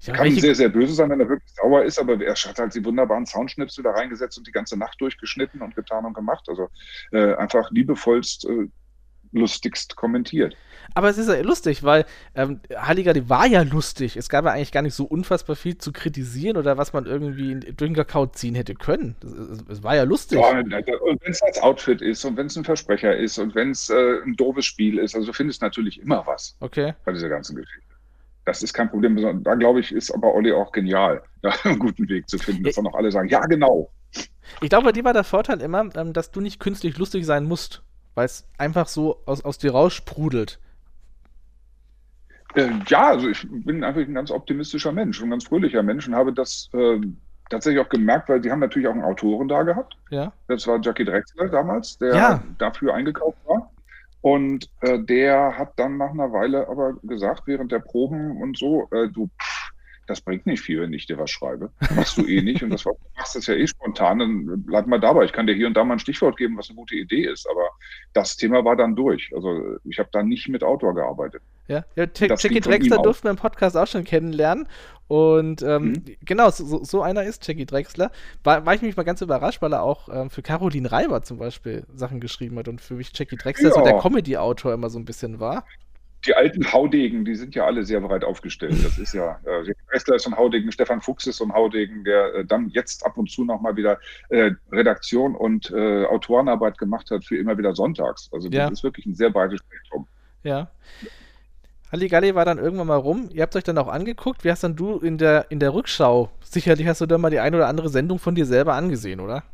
Ja, kann welche- sehr, sehr böse sein, wenn er wirklich sauer ist, aber er hat halt die wunderbaren Soundschnipsel da reingesetzt und die ganze Nacht durchgeschnitten und getan und gemacht. Also äh, einfach liebevollst, äh, lustigst kommentiert. Aber es ist ja lustig, weil ähm, Halligalli war ja lustig. Es gab ja eigentlich gar nicht so unfassbar viel zu kritisieren oder was man irgendwie in- durch den Kakao ziehen hätte können. Es, war ja lustig. Ja, und wenn es als Outfit ist und wenn es ein Versprecher ist und wenn es äh, ein doofes Spiel ist, also du findest natürlich immer was Okay. bei dieser ganzen Geschichte. Das ist kein Problem. Da glaube ich, ist aber Olli auch genial, [laughs] da einen guten Weg zu finden, dass dann auch alle sagen, ja genau. Ich glaube, bei dir war der Vorteil immer, ähm, dass du nicht künstlich lustig sein musst, weil es einfach so aus, aus dir raussprudelt. Äh, ja, also ich bin einfach ein ganz optimistischer Mensch, ein ganz fröhlicher Mensch und habe das äh, tatsächlich auch gemerkt, weil die haben natürlich auch einen Autoren da gehabt. Ja. Das war Jackie Drexler damals, der Ja. dafür eingekauft war. Und äh, der hat dann nach einer Weile aber gesagt, während der Proben und so, äh, du, pff, das bringt nicht viel, wenn ich dir was schreibe. Machst du eh nicht. Und das [laughs] du machst das ja eh spontan, dann bleib mal dabei. Ich kann dir hier und da mal ein Stichwort geben, was eine gute Idee ist. Aber das Thema war dann durch. Also ich habe da nicht mit Autor gearbeitet. Ja, ja Jackie Drexler durften wir im Podcast auch schon kennenlernen. Und ähm, Mhm. genau, so- so, so einer ist Jackie Drexler. War, war ich mich mal ganz überrascht, weil er auch ähm, für Caroline Reiber zum Beispiel Sachen geschrieben hat und für mich Jackie Drexler so Ja. der Comedy-Autor immer so ein bisschen war. Die alten Haudegen, die sind ja alle sehr breit aufgestellt. Das ist ja, äh, Drexler ist so ein Haudegen, Stefan Fuchs ist so ein Haudegen, der äh, dann jetzt ab und zu nochmal wieder äh, Redaktion und äh, Autorenarbeit gemacht hat für immer wieder sonntags. Also das Ja. ist wirklich ein sehr breites Spektrum. Ja. Halligalli war dann irgendwann mal rum. Ihr habt euch dann auch angeguckt. Wie hast dann du in der, in der Rückschau? Sicherlich hast du dann mal die eine oder andere Sendung von dir selber angesehen, oder?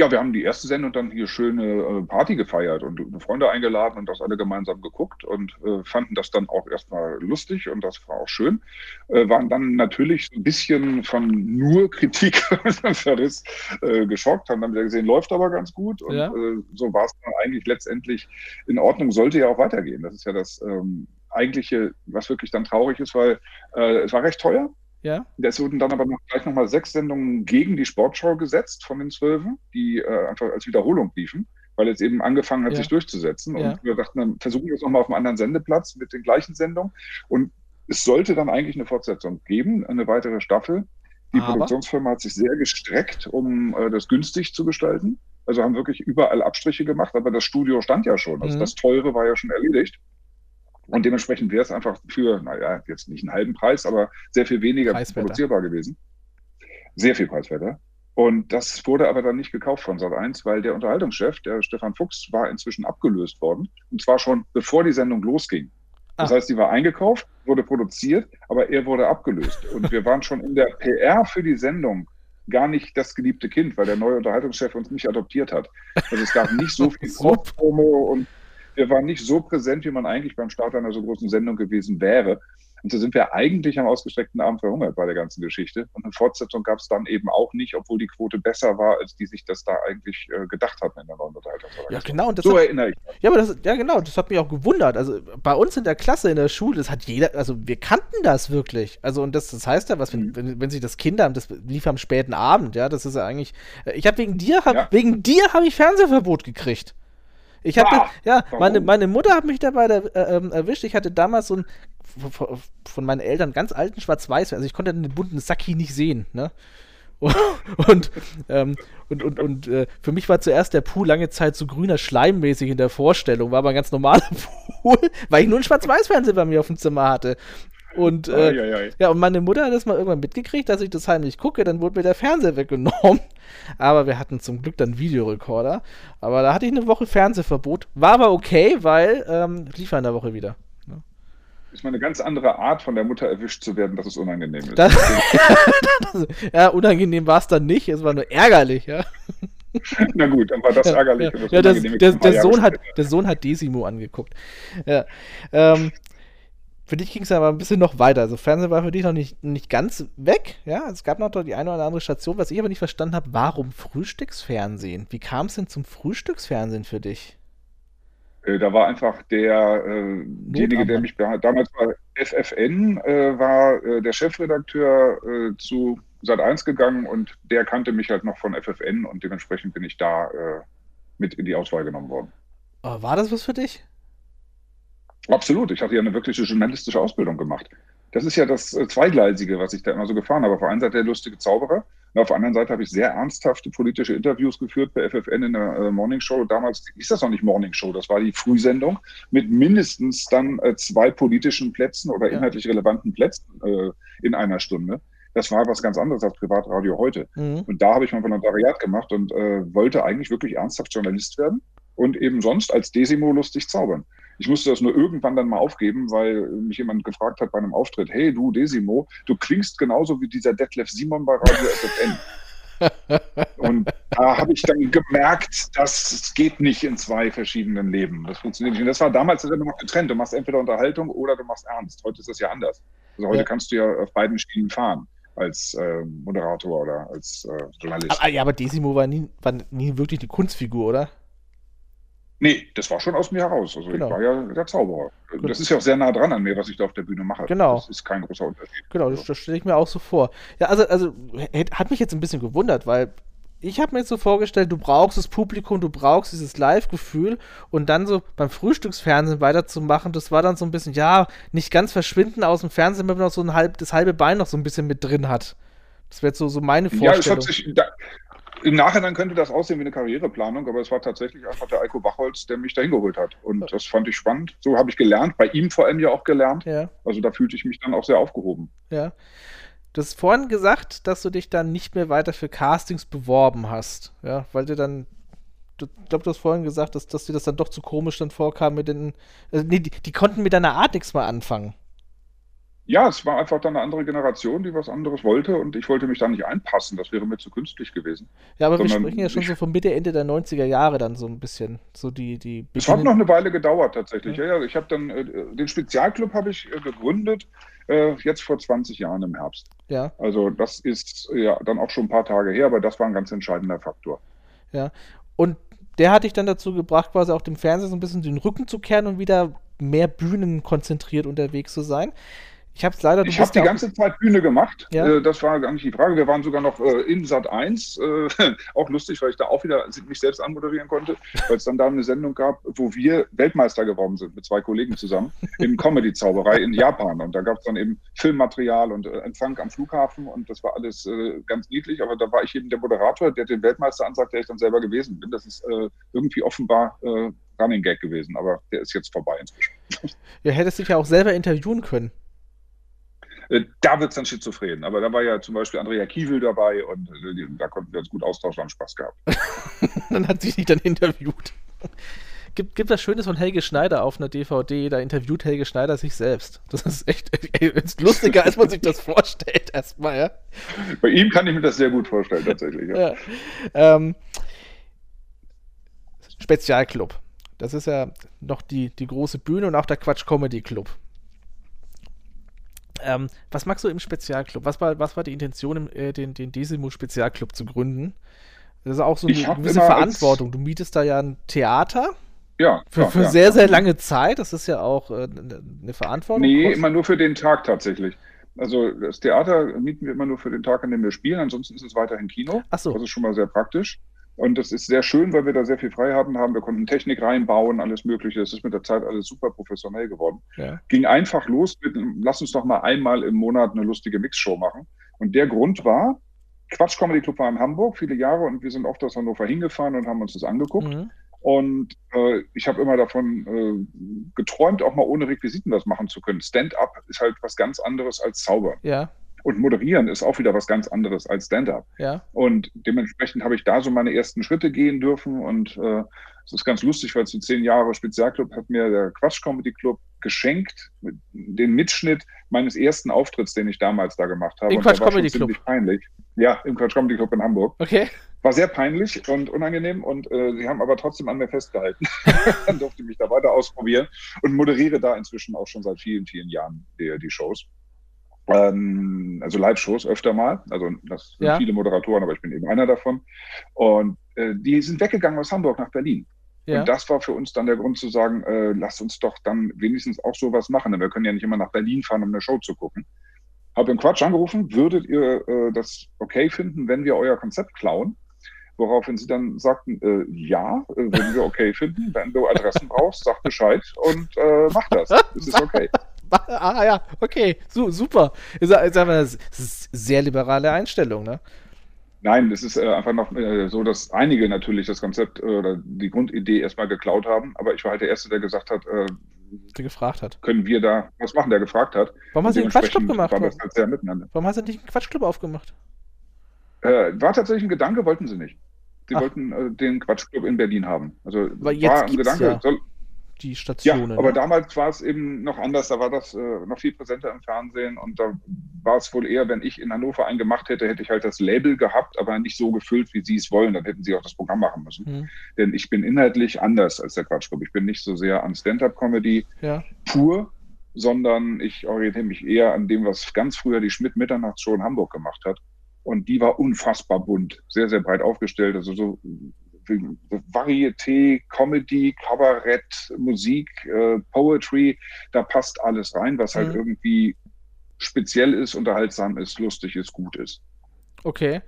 Ja, wir haben die erste Sendung dann hier schöne äh, Party gefeiert und Freunde eingeladen und das alle gemeinsam geguckt und äh, fanden das dann auch erstmal lustig und das war auch schön. Äh, waren dann natürlich so ein bisschen von nur Kritik [laughs] Verriss äh, geschockt, haben dann wieder gesehen, läuft aber ganz gut und Ja. äh, so war es dann eigentlich letztendlich in Ordnung, sollte ja auch weitergehen. Das ist ja das ähm, eigentliche, was wirklich dann traurig ist, weil äh, es war recht teuer. Ja. Es wurden dann aber noch gleich nochmal sechs Sendungen gegen die Sportschau gesetzt von den Zwölfen, die äh, einfach als Wiederholung liefen, weil es eben angefangen hat, Ja. sich durchzusetzen. Ja. Und wir dachten, dann versuchen wir es nochmal auf einem anderen Sendeplatz mit den gleichen Sendungen. Und es sollte dann eigentlich eine Fortsetzung geben, eine weitere Staffel. Die Aber? Produktionsfirma hat sich sehr gestreckt, um äh, das günstig zu gestalten. Also haben wirklich überall Abstriche gemacht, aber das Studio stand ja schon. Also Mhm. das Teure war ja schon erledigt. Und dementsprechend wäre es einfach für, naja, jetzt nicht einen halben Preis, aber sehr viel weniger Preiswerter. produzierbar gewesen. Sehr viel preiswerter. Und das wurde aber dann nicht gekauft von Sat1, weil der Unterhaltungschef, der Stefan Fuchs, war inzwischen abgelöst worden. Und zwar schon bevor die Sendung losging. Das Ah. heißt, die war eingekauft, wurde produziert, aber er wurde abgelöst. Und wir waren schon in der PR für die Sendung gar nicht das geliebte Kind, weil der neue Unterhaltungschef uns nicht adoptiert hat. Also es gab nicht so [laughs] viel. Promo und wir waren nicht so präsent, wie man eigentlich beim Start einer so großen Sendung gewesen wäre. Und so sind wir eigentlich am ausgestreckten Abend verhungert bei der ganzen Geschichte. Und eine Fortsetzung gab es dann eben auch nicht, obwohl die Quote besser war, als die sich das da eigentlich äh, gedacht hatten in der neuen Unterhaltungsorganisation. Ja, genau. Und das So hat, erinnere ich mich. ja, aber das, ja, genau. Das hat mich auch gewundert. Also bei uns in der Klasse, in der Schule, das hat jeder, also wir kannten das wirklich. Also und das, das heißt ja was, wenn, Mhm. wenn, wenn sich das Kinder, das lief am späten Abend, ja, das ist ja eigentlich. äh, Ich habe wegen dir, hab, Ja. wegen dir habe ich Fernsehverbot gekriegt. Ich hatte, Ah, ja, meine, meine Mutter hat mich dabei da, äh, ähm, erwischt. Ich hatte damals so ein von- von meinen Eltern ganz alten Schwarz-Weiß, also ich konnte den bunten Sacki nicht sehen, ne? [laughs] Und, ähm, und, und, und äh, für mich war zuerst der Pool lange Zeit so grüner Schleimmäßig in der Vorstellung, war aber ein ganz normaler [laughs] Pool, weil ich nur einen Schwarz-Weiß-Fernseher bei mir auf dem Zimmer hatte. Und äh, ja, und meine Mutter hat das mal irgendwann mitgekriegt, dass ich das heimlich gucke, dann wurde mir der Fernseher weggenommen. Aber wir hatten zum Glück dann Videorekorder. Aber da hatte ich eine Woche Fernsehverbot. War aber okay, weil ähm, lief in der Woche wieder. ist mal eine ganz andere Art, von der Mutter erwischt zu werden, dass es unangenehm ist. Das, [laughs] ja, unangenehm war es dann nicht, es war nur ärgerlich, ja. [laughs] Na gut, dann war das ärgerlich. Ja, ja das, der, der, Sohn hat, der Sohn hat Desimo angeguckt. Ja. Ähm, für dich ging es aber ein bisschen noch weiter. Also Fernsehen war für dich noch nicht, nicht ganz weg. Ja, es gab noch die eine oder andere Station. Was ich aber nicht verstanden habe, warum Frühstücksfernsehen? Wie kam es denn zum Frühstücksfernsehen für dich? Äh, Da war einfach der, äh, derjenige, der Notarbeiter. mich damals bei FFN äh, war, äh, der Chefredakteur äh, zu Sat1 gegangen und der kannte mich halt noch von FFN und dementsprechend bin ich da äh, mit in die Auswahl genommen worden. Aber war das was für dich? Absolut. Ich hatte ja eine wirkliche journalistische Ausbildung gemacht. Das ist ja das äh, Zweigleisige, was ich da immer so gefahren habe. Auf der einen Seite der lustige Zauberer und auf der anderen Seite habe ich sehr ernsthafte politische Interviews geführt bei FFN in der äh, Morning Show. Damals hieß das noch nicht Morning Show, das war die Frühsendung mit mindestens dann äh, zwei politischen Plätzen oder inhaltlich relevanten Plätzen äh, in einer Stunde. Das war was ganz anderes als Privatradio heute. Mhm. Und da habe ich mein Volontariat gemacht und wollte eigentlich wirklich ernsthaft Journalist werden und eben sonst als Desimo lustig zaubern. Ich musste das nur irgendwann dann mal aufgeben, weil mich jemand gefragt hat bei einem Auftritt, hey du Desimo, du klingst genauso wie dieser Detlef Simon bei Radio FFN. [laughs] Und da habe ich dann gemerkt, dass es geht nicht in zwei verschiedenen Leben. Das funktioniert nicht. Und das war damals immer noch getrennt. Du machst entweder Unterhaltung oder du machst Ernst. Heute ist das ja anders. Also heute Ja. kannst du ja auf beiden Schienen fahren als äh, Moderator oder als äh, Journalist. Aber, ja, aber Desimo war nie, war nie wirklich die Kunstfigur, oder? Nee, das war schon aus mir heraus. Also Genau. ich war ja der Zauberer. Das ist ja auch sehr nah dran an mir, was ich da auf der Bühne mache. Genau. Das ist kein großer Unterschied. Genau, das, das stelle ich mir auch so vor. Ja, also, also hat mich jetzt ein bisschen gewundert, weil ich habe mir jetzt so vorgestellt, du brauchst das Publikum, du brauchst dieses Live-Gefühl und dann so beim Frühstücksfernsehen weiterzumachen, das war dann so ein bisschen, ja, nicht ganz verschwinden aus dem Fernsehen, wenn man noch so ein halb, das halbe Bein noch so ein bisschen mit drin hat. Das wäre jetzt so, so meine Ja, es Vorstellung. hat sich. Da, Im Nachhinein könnte das aussehen wie eine Karriereplanung, aber es war tatsächlich einfach der Eiko Bachholz, der mich dahin geholt hat. Und das fand ich spannend. So habe ich gelernt, bei ihm vor allem ja auch gelernt. ja, Also da fühlte ich mich dann auch sehr aufgehoben. ja. Du hast vorhin gesagt, dass du dich dann nicht mehr weiter für Castings beworben hast, ja, weil du dann du- ich glaube, du hast vorhin gesagt, dass, dass dir das dann doch zu komisch dann vorkam mit den. Also, nee, die, die konnten mit deiner Art nichts mal anfangen. Ja, es war einfach dann eine andere Generation, die was anderes wollte und ich wollte mich da nicht einpassen. Das wäre mir zu künstlich gewesen. Ja, aber wir Sondern sprechen ja schon ich- so von Mitte, Ende der 90er Jahre dann so ein bisschen. So die, die Es hat noch eine Weile gedauert tatsächlich. Ja, ja, ich habe dann äh, den Spezialclub habe ich äh, gegründet äh, jetzt vor 20 Jahren im Herbst. Ja, Also das ist ja dann auch schon ein paar Tage her, aber das war ein ganz entscheidender Faktor. ja. Und der hat dich dann dazu gebracht, quasi auch dem Fernsehen so ein bisschen den Rücken zu kehren und wieder mehr Bühnen konzentriert unterwegs zu sein. Ich habe es leider. du Ich habe die ganze Zeit Bühne gemacht. Ja. Äh, Das war gar nicht die Frage. Wir waren sogar noch äh, in Sat 1. Äh, [laughs] auch lustig, weil ich da auch wieder mich selbst anmoderieren konnte, weil es dann da eine Sendung gab, wo wir Weltmeister geworden sind mit zwei Kollegen zusammen in Comedy-Zauberei in Japan. Und da gab es dann eben Filmmaterial und äh, Empfang am Flughafen und das war alles ganz niedlich. Aber da war ich eben der Moderator, der den Weltmeister ansagt, der ich dann selber gewesen bin. Das ist irgendwie offenbar Running Gag gewesen, aber der ist jetzt vorbei inzwischen. [laughs] Ja, hättest dich ja auch selber interviewen können. Äh, Da wird es dann schizophren. Aber da war ja zum Beispiel Andrea Kiewel dabei und äh, da konnten wir uns gut austauschen und Spaß gehabt. [laughs] dann hat sie dich dann interviewt. Gibt, gibt was Schönes von Helge Schneider auf einer DVD, da interviewt Helge Schneider sich selbst. Das ist echt ey, ist lustiger, als man sich das vorstellt, erstmal, ja. Bei ihm kann ich mir das sehr gut vorstellen, tatsächlich. Ja. ja. Ähm, Spezialclub. Das ist ja noch die, die große Bühne und auch der Quatsch Comedy Club. Ähm, was magst du im Spezialclub? Was war, was war die Intention, im, äh, den, den Desimo Spezialclub zu gründen? Das ist auch so eine gewisse immer als- Verantwortung. Du mietest da ja ein Theater Ja, für, ja, für ja. sehr, sehr lange Zeit. Das ist ja auch äh, eine Verantwortung. Nee, Kostet- immer nur für den Tag tatsächlich. Also das Theater mieten wir immer nur für den Tag, an dem wir spielen. Ansonsten ist es weiterhin Kino. Ach so. Das ist schon mal sehr praktisch. Und das ist sehr schön, weil wir da sehr viel Freiheiten haben. Wir konnten Technik reinbauen, alles Mögliche. Das ist mit der Zeit alles super professionell geworden. Ja. ging einfach los mit, lass uns doch mal einmal im Monat eine lustige Mixshow machen. Und der Grund war, Quatsch Comedy Club war in Hamburg viele Jahre und wir sind oft aus Hannover hingefahren und haben uns das angeguckt. Mhm. Und äh, ich habe immer davon äh, geträumt, auch mal ohne Requisiten was machen zu können. Stand-up ist halt was ganz anderes als Zaubern. Ja, Und moderieren ist auch wieder was ganz anderes als Stand-up. ja. Und dementsprechend habe ich da so meine ersten Schritte gehen dürfen. Und äh, es ist ganz lustig, weil zu zehn Jahre Spezialclub hat mir der Quatsch Comedy Club geschenkt, mit- den Mitschnitt meines ersten Auftritts, den ich damals da gemacht habe. Im Quatsch Comedy Club? ziemlich peinlich. Ja, im Quatsch Comedy Club in Hamburg. Okay. War sehr peinlich und unangenehm und äh, sie haben aber trotzdem an mir festgehalten. [laughs] Dann durfte ich mich da weiter ausprobieren und moderiere da inzwischen auch schon seit vielen, vielen Jahren die, die Shows. Ähm, also Live-Shows öfter mal. Also das sind Ja. viele Moderatoren, aber ich bin eben einer davon. Und äh, die sind weggegangen aus Hamburg nach Berlin. Ja. Und das war für uns dann der Grund zu sagen, äh, lasst uns doch dann wenigstens auch sowas machen. Denn wir können ja nicht immer nach Berlin fahren, um eine Show zu gucken. Habe im Quatsch angerufen, würdet ihr äh, das okay finden, wenn wir euer Konzept klauen? Woraufhin sie dann sagten, äh, ja, äh, wenn wir okay finden, wenn du Adressen brauchst, sag Bescheid und äh, mach das. Das ist okay. [laughs] [laughs] ah ja, okay, so, super. Ich sag, sag mal, das ist sehr liberale Einstellung, ne? Nein, es ist äh, einfach noch äh, so, dass einige natürlich das Konzept äh, oder die Grundidee erstmal geklaut haben, aber ich war halt der Erste, der gesagt hat, äh, der gefragt hat. Können wir da was machen, der gefragt hat. Warum hast du einen Quatschclub gemacht? Halt. Warum hast du nicht einen Quatschclub aufgemacht? Äh, war tatsächlich ein Gedanke, wollten sie nicht. Sie Ach. wollten äh, den Quatschclub in Berlin haben. Also Weil jetzt war ein Gedanke, ja. soll, die Stationen. Ja, aber ne? damals war es eben noch anders, da war das äh, noch viel präsenter im Fernsehen und da war es wohl eher, wenn ich in Hannover einen gemacht hätte, hätte ich halt das Label gehabt, aber nicht so gefüllt, wie sie es wollen. Dann hätten sie auch das Programm machen müssen. Mhm. Denn ich bin inhaltlich anders als der Quatschclub. Ich bin nicht so sehr an Stand-up-Comedy ja. pur, sondern ich orientiere mich eher an dem, was ganz früher die Schmidt-Mitternachtsshow in Hamburg gemacht hat. Und die war unfassbar bunt, sehr, sehr breit aufgestellt. Also so Varieté, Comedy, Kabarett, Musik, äh, Poetry, da passt alles rein, was halt mhm. irgendwie speziell ist, unterhaltsam ist, lustig ist, gut ist. Okay.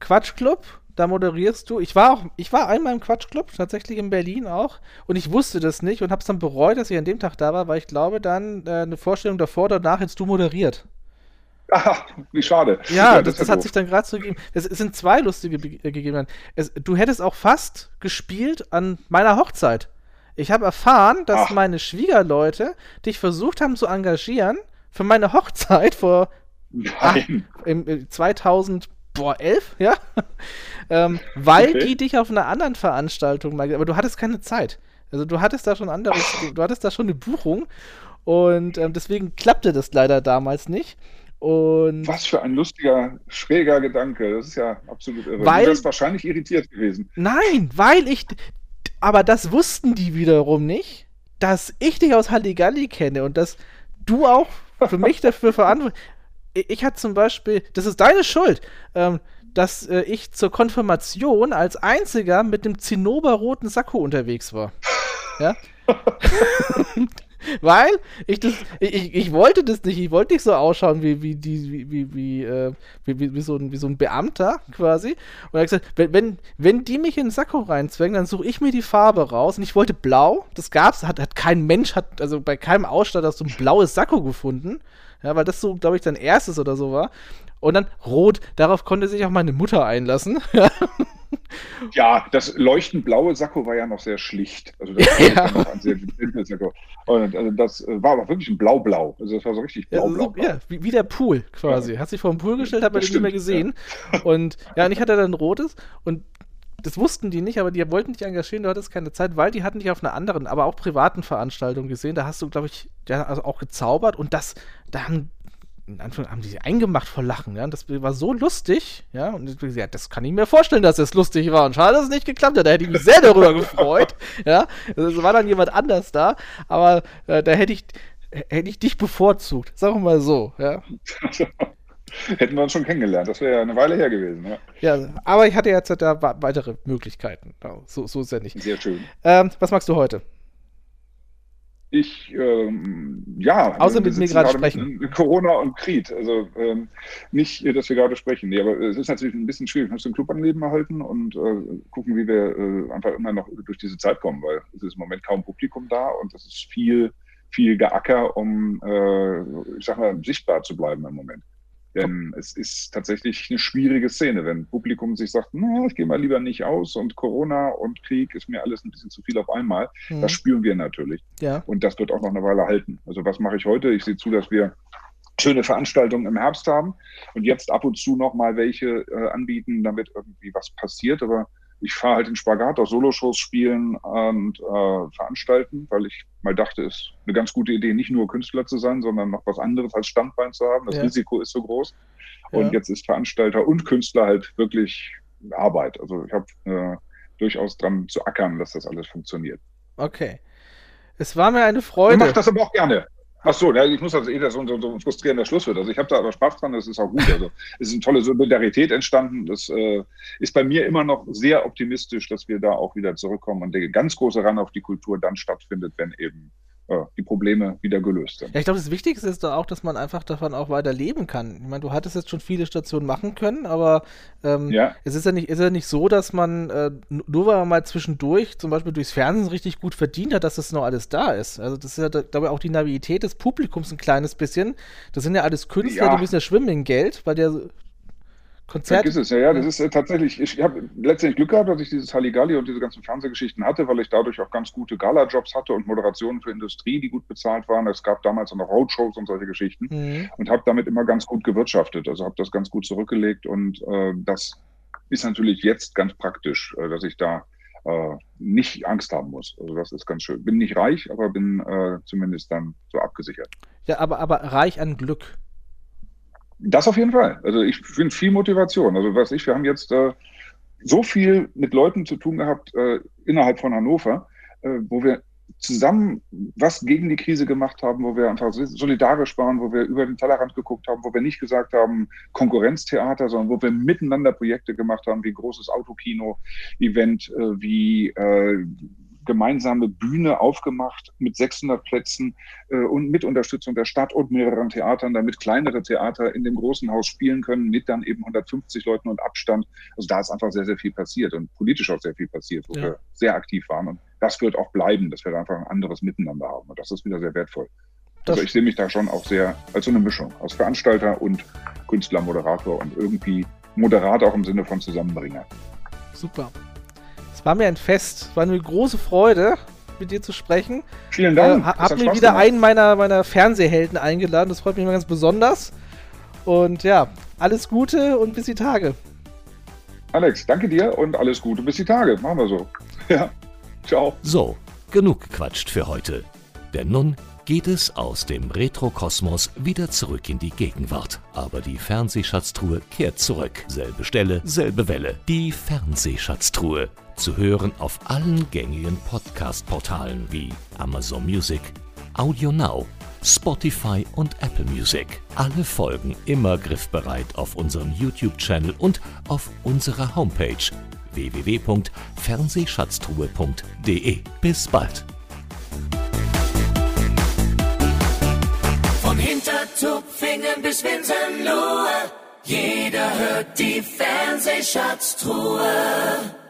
Quatschclub, da moderierst du. Ich war auch, ich war einmal im Quatschclub, tatsächlich in Berlin auch, und ich wusste das nicht und habe es dann bereut, dass ich an dem Tag da war, weil ich glaube, dann äh, eine Vorstellung davor oder danach hättest du moderiert. Ach, wie schade. Ja, ja das, das hat sich dann gerade so gegeben. Es, es, sind zwei lustige äh, gegeben. Es, du hättest auch fast gespielt an meiner Hochzeit. Ich habe erfahren, dass Ach. meine Schwiegerleute dich versucht haben zu engagieren für meine Hochzeit vor ach, im, 2011, äh, ja, [laughs] ähm, weil okay. die dich auf einer anderen Veranstaltung mal, aber du hattest keine Zeit. Also du hattest da schon anderes, du, du hattest da schon eine Buchung und ähm, deswegen klappte das leider damals nicht. Und Was für ein lustiger, schräger Gedanke. Das ist ja absolut irre. Weil, du wärst wahrscheinlich irritiert gewesen. Nein, weil ich. Aber das wussten die wiederum nicht, dass ich dich aus Halligalli kenne und dass du auch für mich dafür verantwortlich. Ich, hatte zum Beispiel, das ist deine Schuld, ähm, dass äh, ich zur Konfirmation als einziger mit dem zinnoberroten Sakko unterwegs war. Ja? [laughs] Weil ich das, ich, ich wollte das nicht, ich wollte nicht so ausschauen wie, wie, die, wie, wie, wie, äh, wie, wie, so ein, wie so ein Beamter quasi. Und er hat gesagt, wenn, wenn, wenn die mich in den Sakko reinzwängen, dann suche ich mir die Farbe raus. Und ich wollte blau, das gab's, hat, hat kein Mensch, hat, also bei keinem Ausstatter so ein blaues Sakko gefunden. Ja, weil das so, glaube ich, dein erstes oder so war. Und dann rot, darauf konnte sich auch meine Mutter einlassen. [laughs] ja, das leuchtend blaue Sakko war ja noch sehr schlicht. Also das [laughs] war ja. noch ein sehr simples Sakko. Und also das äh, war aber wirklich ein blau-blau. Also das war so richtig blau-blau. Ja, ja, wie, wie, der Pool quasi. Ja. Hat sich vor dem Pool gestellt, hat man den nicht mehr gesehen. [laughs] Und ja, und ich hatte dann ein rotes und das wussten die nicht, aber die wollten dich engagieren, du hattest keine Zeit, weil die hatten dich auf einer anderen, aber auch privaten Veranstaltung gesehen. Da hast du, glaube ich, ja, also auch gezaubert und das, da haben in Anführungszeichen, haben die sich eingemacht vor Lachen, ja. Und das war so lustig, ja. Und ja, das kann ich mir vorstellen, dass es lustig war. Und schade, dass es nicht geklappt hat. Da hätte ich mich sehr darüber gefreut, [laughs] ja. Es war dann jemand anders da, aber äh, da hätte ich, hätte ich dich bevorzugt. Sagen wir mal so, ja. [laughs] Hätten wir uns schon kennengelernt. Das wäre ja eine Weile her gewesen. Ja. ja, aber ich hatte jetzt da weitere Möglichkeiten. So, so ist ja nicht. Sehr schön. Ähm, was magst du heute? Ich, ähm, ja. Außer mit mir gerade sprechen. [laughs] Corona und Krieg. Also ähm, nicht, dass wir gerade sprechen. Nee, aber es ist natürlich ein bisschen schwierig. Wir müssen den Club am Leben erhalten und äh, gucken, wie wir äh, einfach immer noch durch diese Zeit kommen, weil es ist im Moment kaum Publikum da und das ist viel, viel Geacker, um, äh, ich sag mal, sichtbar zu bleiben im Moment. Denn es ist tatsächlich eine schwierige Szene, wenn Publikum sich sagt, na, ich gehe mal lieber nicht aus und Corona und Krieg ist mir alles ein bisschen zu viel auf einmal. Mhm. Das spüren wir natürlich. Ja. Und das wird auch noch eine Weile halten. Also was mache ich heute? Ich sehe zu, dass wir schöne Veranstaltungen im Herbst haben und jetzt ab und zu noch mal welche äh, anbieten, damit irgendwie was passiert. Aber ich fahre halt den Spagat aus Soloshows spielen und äh, veranstalten, weil ich mal dachte, es ist eine ganz gute Idee, nicht nur Künstler zu sein, sondern noch was anderes als Standbein zu haben. Das ja. Risiko ist so groß. Und ja. jetzt ist Veranstalter und Künstler halt wirklich Arbeit. Also ich habe äh, durchaus dran zu ackern, dass das alles funktioniert. Okay. Es war mir eine Freude. Ich mache das aber auch gerne. Ach so, ich muss also eh, dass so, so ein frustrierender Schluss wird. Also ich habe da aber Spaß dran, das ist auch gut. Also es ist eine tolle Solidarität entstanden. Das äh, ist bei mir immer noch sehr optimistisch, dass wir da auch wieder zurückkommen und der ganz große Run auf die Kultur dann stattfindet, wenn eben die Probleme wieder gelöst sind. Ja, ich glaube, das Wichtigste ist doch auch, dass man einfach davon auch weiter leben kann. Ich meine, du hattest jetzt schon viele Stationen machen können, aber ähm, ja. es ist ja nicht, ist ja nicht so, dass man äh, nur weil man mal zwischendurch zum Beispiel durchs Fernsehen richtig gut verdient hat, dass das noch alles da ist. Also das ist ja, glaube ich, auch die Navität des Publikums ein kleines bisschen. Das sind ja alles Künstler, ja. die müssen ja schwimmen in Geld, weil der Konzert. Vergiss es, ja, ja, das ist äh, tatsächlich, ich habe letztendlich Glück gehabt, dass ich dieses Halligalli und diese ganzen Fernsehgeschichten hatte, weil ich dadurch auch ganz gute Gala-Jobs hatte und Moderationen für Industrie, die gut bezahlt waren. Es gab damals auch noch Roadshows und solche Geschichten mhm. und habe damit immer ganz gut gewirtschaftet. Also habe das ganz gut zurückgelegt und äh, das ist natürlich jetzt ganz praktisch, äh, dass ich da äh, nicht Angst haben muss. Also das ist ganz schön. Bin nicht reich, aber bin äh, zumindest dann so abgesichert. Ja, aber, aber reich an Glück. Das auf jeden Fall. Also ich finde viel Motivation. Also was ich, wir haben jetzt äh, so viel mit Leuten zu tun gehabt äh, innerhalb von Hannover, äh, wo wir zusammen was gegen die Krise gemacht haben, wo wir einfach solidarisch waren, wo wir über den Tellerrand geguckt haben, wo wir nicht gesagt haben Konkurrenztheater, sondern wo wir miteinander Projekte gemacht haben, wie großes Autokino-Event, äh, wie äh, gemeinsame Bühne aufgemacht mit 600 Plätzen äh, und mit Unterstützung der Stadt und mehreren Theatern, damit kleinere Theater in dem großen Haus spielen können, mit dann eben 150 Leuten und Abstand. Also da ist einfach sehr, sehr viel passiert und politisch auch sehr viel passiert, wo ja. wir sehr aktiv waren. Und das wird auch bleiben, dass wir einfach ein anderes Miteinander haben. Und das ist wieder sehr wertvoll. also ich sehe mich da schon auch sehr als so eine Mischung aus Veranstalter und Künstler, Moderator und irgendwie moderat auch im Sinne von Zusammenbringer. Super war mir ein Fest. War eine große Freude, mit dir zu sprechen. Vielen Dank. Äh, hab mir wieder gemacht. einen meiner, meiner Fernsehhelden eingeladen. Das freut mich immer ganz besonders. Und ja, alles Gute und bis die Tage. Alex, danke dir und alles Gute bis die Tage. Machen wir so. [laughs] Ja. Ciao. So, genug gequatscht für heute. Denn nun geht es aus dem Retrokosmos wieder zurück in die Gegenwart. Aber die Fernsehschatztruhe kehrt zurück. Selbe Stelle, selbe Welle. Die Fernsehschatztruhe. Zu hören auf allen gängigen Podcast-Portalen wie Amazon Music, Audio Now, Spotify und Apple Music. Alle Folgen immer griffbereit auf unserem YouTube-Channel und auf unserer Homepage www.fernsehschatztruhe.de. Bis bald. Hintertupfingen bis Winsenlohe. Jeder hört die Fernsehschatztruhe.